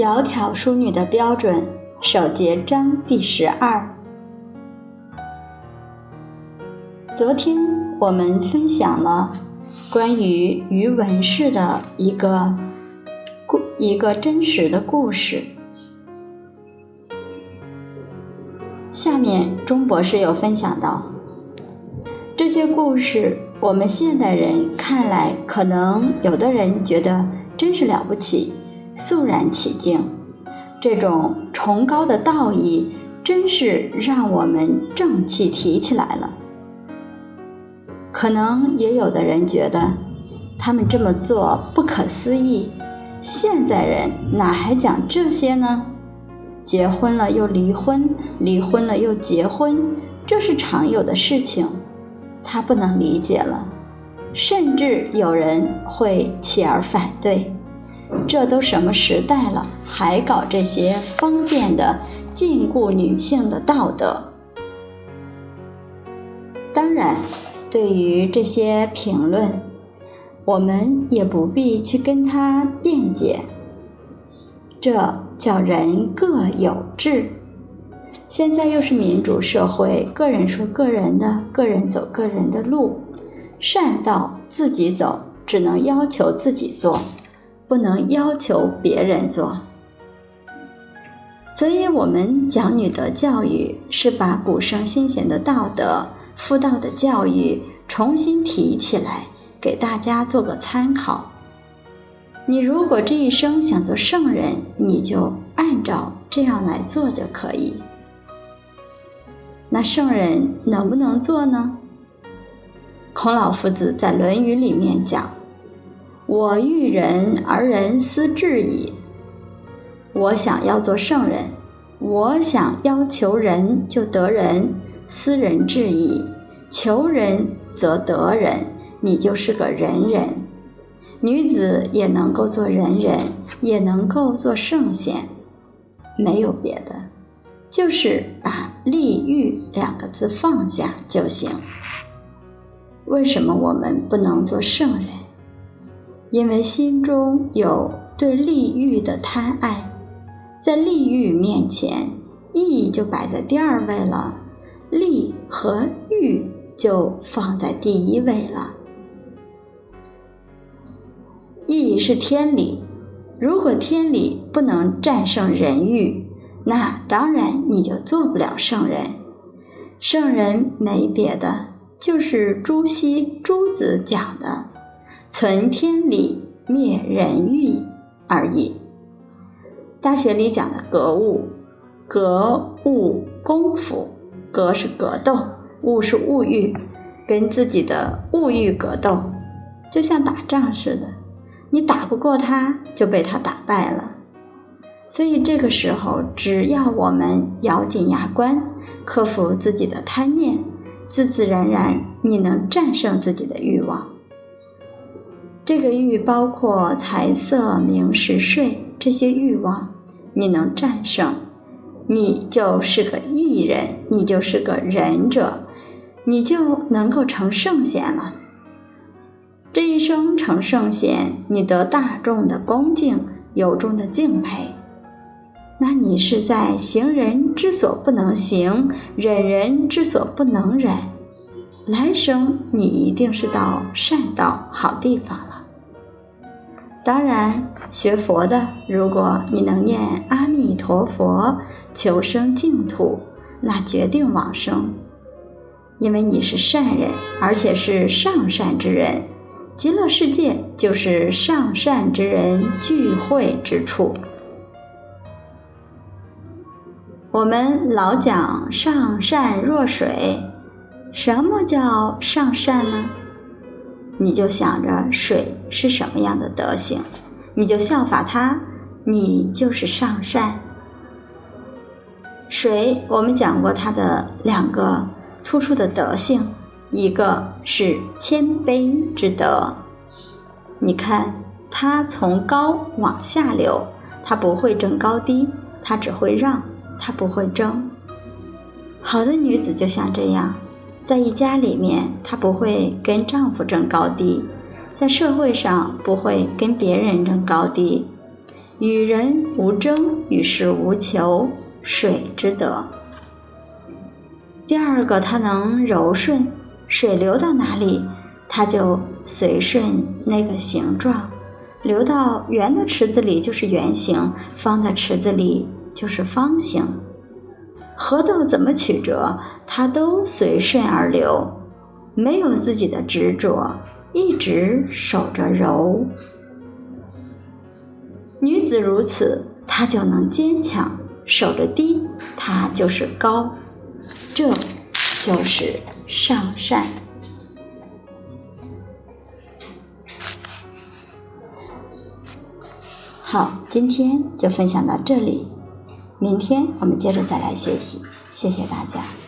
窈窕淑女的标准，首节章第十二。昨天我们分享了关于于文氏的一个故一个真实的故事。下面钟博士又分享到，这些故事，我们现代人看来，可能有的人觉得真是了不起。肃然起敬，这种崇高的道义，真是让我们正气提起来了。可能也有的人觉得，他们这么做不可思议。现在人哪还讲这些呢？结婚了又离婚，离婚了又结婚，这是常有的事情。他不能理解了，甚至有人会起而反对。这都什么时代了，还搞这些封建的禁锢女性的道德？当然，对于这些评论，我们也不必去跟他辩解。这叫人各有志。现在又是民主社会，个人说个人的，个人走个人的路，善道自己走，只能要求自己做。不能要求别人做，所以我们讲女德教育，是把古圣先贤的道德、妇道的教育重新提起来，给大家做个参考。你如果这一生想做圣人，你就按照这样来做就可以。那圣人能不能做呢？孔老夫子在《论语》里面讲。我欲人而人思至矣。我想要做圣人，我想要求人就得人，思人至矣。求人则得人，你就是个人人。女子也能够做人人，也能够做圣贤，没有别的，就是把利欲两个字放下就行。为什么我们不能做圣人？因为心中有对利欲的贪爱，在利欲面前，义就摆在第二位了，利和欲就放在第一位了。义是天理，如果天理不能战胜人欲，那当然你就做不了圣人。圣人没别的，就是朱熹朱子讲的。存天理，灭人欲而已。大学里讲的格物，格物功夫，格是格斗，物是物欲，跟自己的物欲格斗，就像打仗似的，你打不过他，就被他打败了。所以这个时候，只要我们咬紧牙关，克服自己的贪念，自自然然，你能战胜自己的欲望。这个欲包括财色名食睡这些欲望，你能战胜，你就是个艺人，你就是个仁者，你就能够成圣贤了。这一生成圣贤，你得大众的恭敬，由衷的敬佩，那你是在行人之所不能行，忍人之所不能忍，来生你一定是到善道好地方。当然，学佛的，如果你能念阿弥陀佛，求生净土，那决定往生，因为你是善人，而且是上善之人。极乐世界就是上善之人聚会之处。我们老讲上善若水，什么叫上善呢？你就想着水是什么样的德行，你就效法它，你就是上善。水，我们讲过它的两个突出的德性，一个是谦卑之德。你看它从高往下流，它不会争高低，它只会让，它不会争。好的女子就像这样。在一家里面，她不会跟丈夫争高低；在社会上，不会跟别人争高低。与人无争，与世无求，水之德。第二个，它能柔顺，水流到哪里，它就随顺那个形状，流到圆的池子里就是圆形，方的池子里就是方形。河道怎么曲折，它都随顺而流，没有自己的执着，一直守着柔。女子如此，她就能坚强；守着低，她就是高。这就是上善。好，今天就分享到这里。明天我们接着再来学习，谢谢大家。